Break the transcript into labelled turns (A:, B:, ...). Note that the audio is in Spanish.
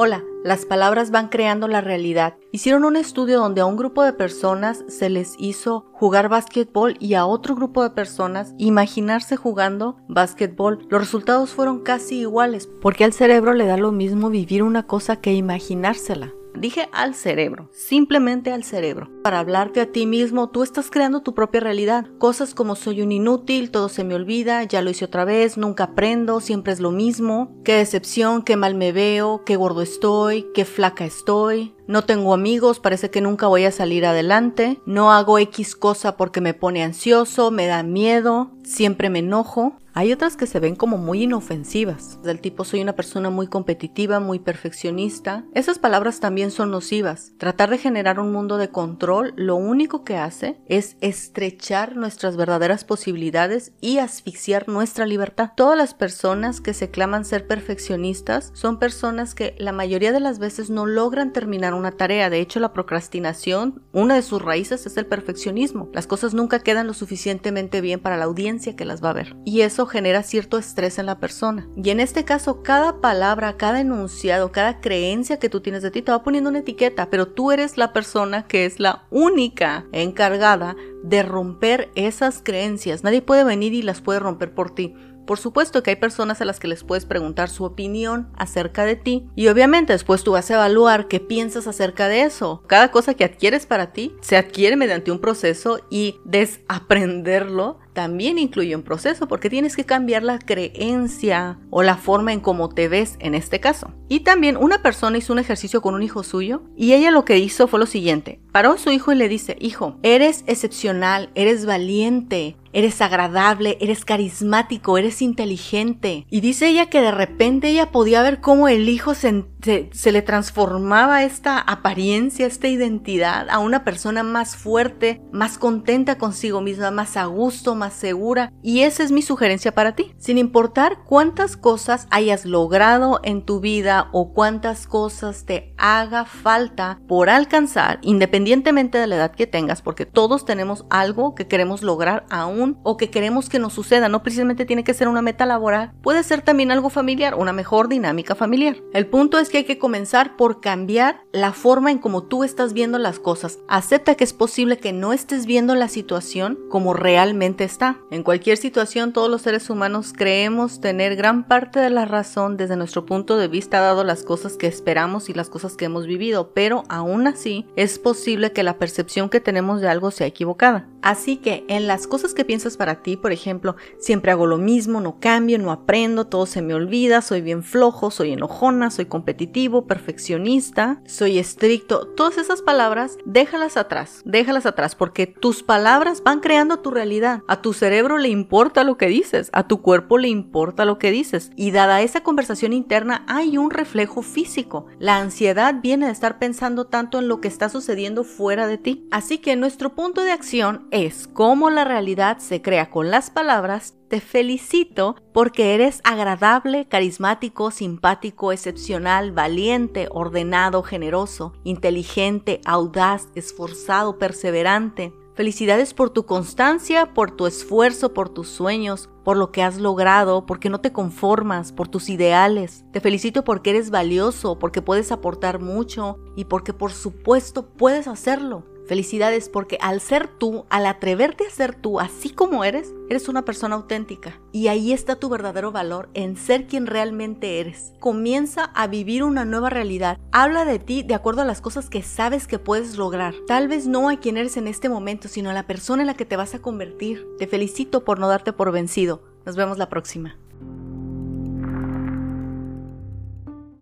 A: Hola, las palabras van creando la realidad. Hicieron un estudio donde a un grupo de personas se les hizo jugar básquetbol y a otro grupo de personas imaginarse jugando básquetbol. Los resultados fueron casi iguales, porque al cerebro le da lo mismo vivir una cosa que imaginársela. Dije al cerebro, simplemente al cerebro. Para hablarte a ti mismo, tú estás creando tu propia realidad. Cosas como soy un inútil, todo se me olvida, ya lo hice otra vez, nunca aprendo, siempre es lo mismo. Qué decepción, qué mal me veo, qué gordo estoy, qué flaca estoy. No tengo amigos, parece que nunca voy a salir adelante. No hago X cosa porque me pone ansioso, me da miedo, siempre me enojo. Hay otras que se ven como muy inofensivas, del tipo soy una persona muy competitiva, muy perfeccionista. Esas palabras también son nocivas. Tratar de generar un mundo de control lo único que hace es estrechar nuestras verdaderas posibilidades y asfixiar nuestra libertad. Todas las personas que se claman ser perfeccionistas son personas que la mayoría de las veces no logran terminar una tarea. De hecho, la procrastinación, una de sus raíces es el perfeccionismo. Las cosas nunca quedan lo suficientemente bien para la audiencia que las va a ver. Y eso genera cierto estrés en la persona. Y en este caso, cada palabra, cada enunciado, cada creencia que tú tienes de ti te va poniendo una etiqueta, pero tú eres la persona que es la única encargada de romper esas creencias. Nadie puede venir y las puede romper por ti. Por supuesto que hay personas a las que les puedes preguntar su opinión acerca de ti y obviamente después tú vas a evaluar qué piensas acerca de eso. Cada cosa que adquieres para ti se adquiere mediante un proceso y desaprenderlo también incluye un proceso porque tienes que cambiar la creencia o la forma en cómo te ves en este caso. Y también una persona hizo un ejercicio con un hijo suyo y ella lo que hizo fue lo siguiente. Paró a su hijo y le dice, hijo, eres excepcional, eres valiente, eres agradable, eres carismático, eres inteligente. Y dice ella que de repente ella podía ver cómo el hijo se, se, le transformaba esta apariencia, esta identidad a una persona más fuerte, más contenta consigo misma, más a gusto, más segura. Y esa es mi sugerencia para ti. Sin importar cuántas cosas hayas logrado en tu vida o cuántas cosas te haga falta por alcanzar, independientemente de la edad que tengas, porque todos tenemos algo que queremos lograr aún o que queremos que nos suceda. No precisamente tiene que ser una meta laboral, puede ser también algo familiar, una mejor dinámica familiar. El punto es que hay que comenzar por cambiar la forma en cómo tú estás viendo las cosas. Acepta que es posible que no estés viendo la situación como realmente está. En cualquier situación, todos los seres humanos creemos tener gran parte de la razón desde nuestro punto de vista dado las cosas que esperamos y las cosas que hemos vivido, pero aún así es posible que la percepción que tenemos de algo sea equivocada. Así que en las cosas que piensas para ti, por ejemplo, siempre hago lo mismo, no cambio, no aprendo, todo se me olvida, soy bien flojo, soy enojona, soy competitivo, perfeccionista, soy estricto, todas esas palabras, déjalas atrás, déjalas atrás, porque tus palabras van creando tu realidad. A tu cerebro le importa lo que dices, a tu cuerpo le importa lo que dices. Y dada esa conversación interna, hay un reflejo físico. La ansiedad viene de estar pensando tanto en lo que está sucediendo fuera de ti. Así que nuestro punto de acción es cómo la realidad se crea con las palabras, te felicito porque eres agradable, carismático, simpático, excepcional, valiente, ordenado, generoso, inteligente, audaz, esforzado, perseverante. Felicidades por tu constancia, por tu esfuerzo, por tus sueños, por lo que has logrado, porque no te conformas, por tus ideales. Te felicito porque eres valioso, porque puedes aportar mucho y porque por supuesto puedes hacerlo. Felicidades porque al ser tú, al atreverte a ser tú así como eres, eres una persona auténtica. Y ahí está tu verdadero valor en ser quien realmente eres. Comienza a vivir una nueva realidad. Habla de ti de acuerdo a las cosas que sabes que puedes lograr. Tal vez no a quien eres en este momento, sino a la persona en la que te vas a convertir. Te felicito por no darte por vencido. Nos vemos la próxima.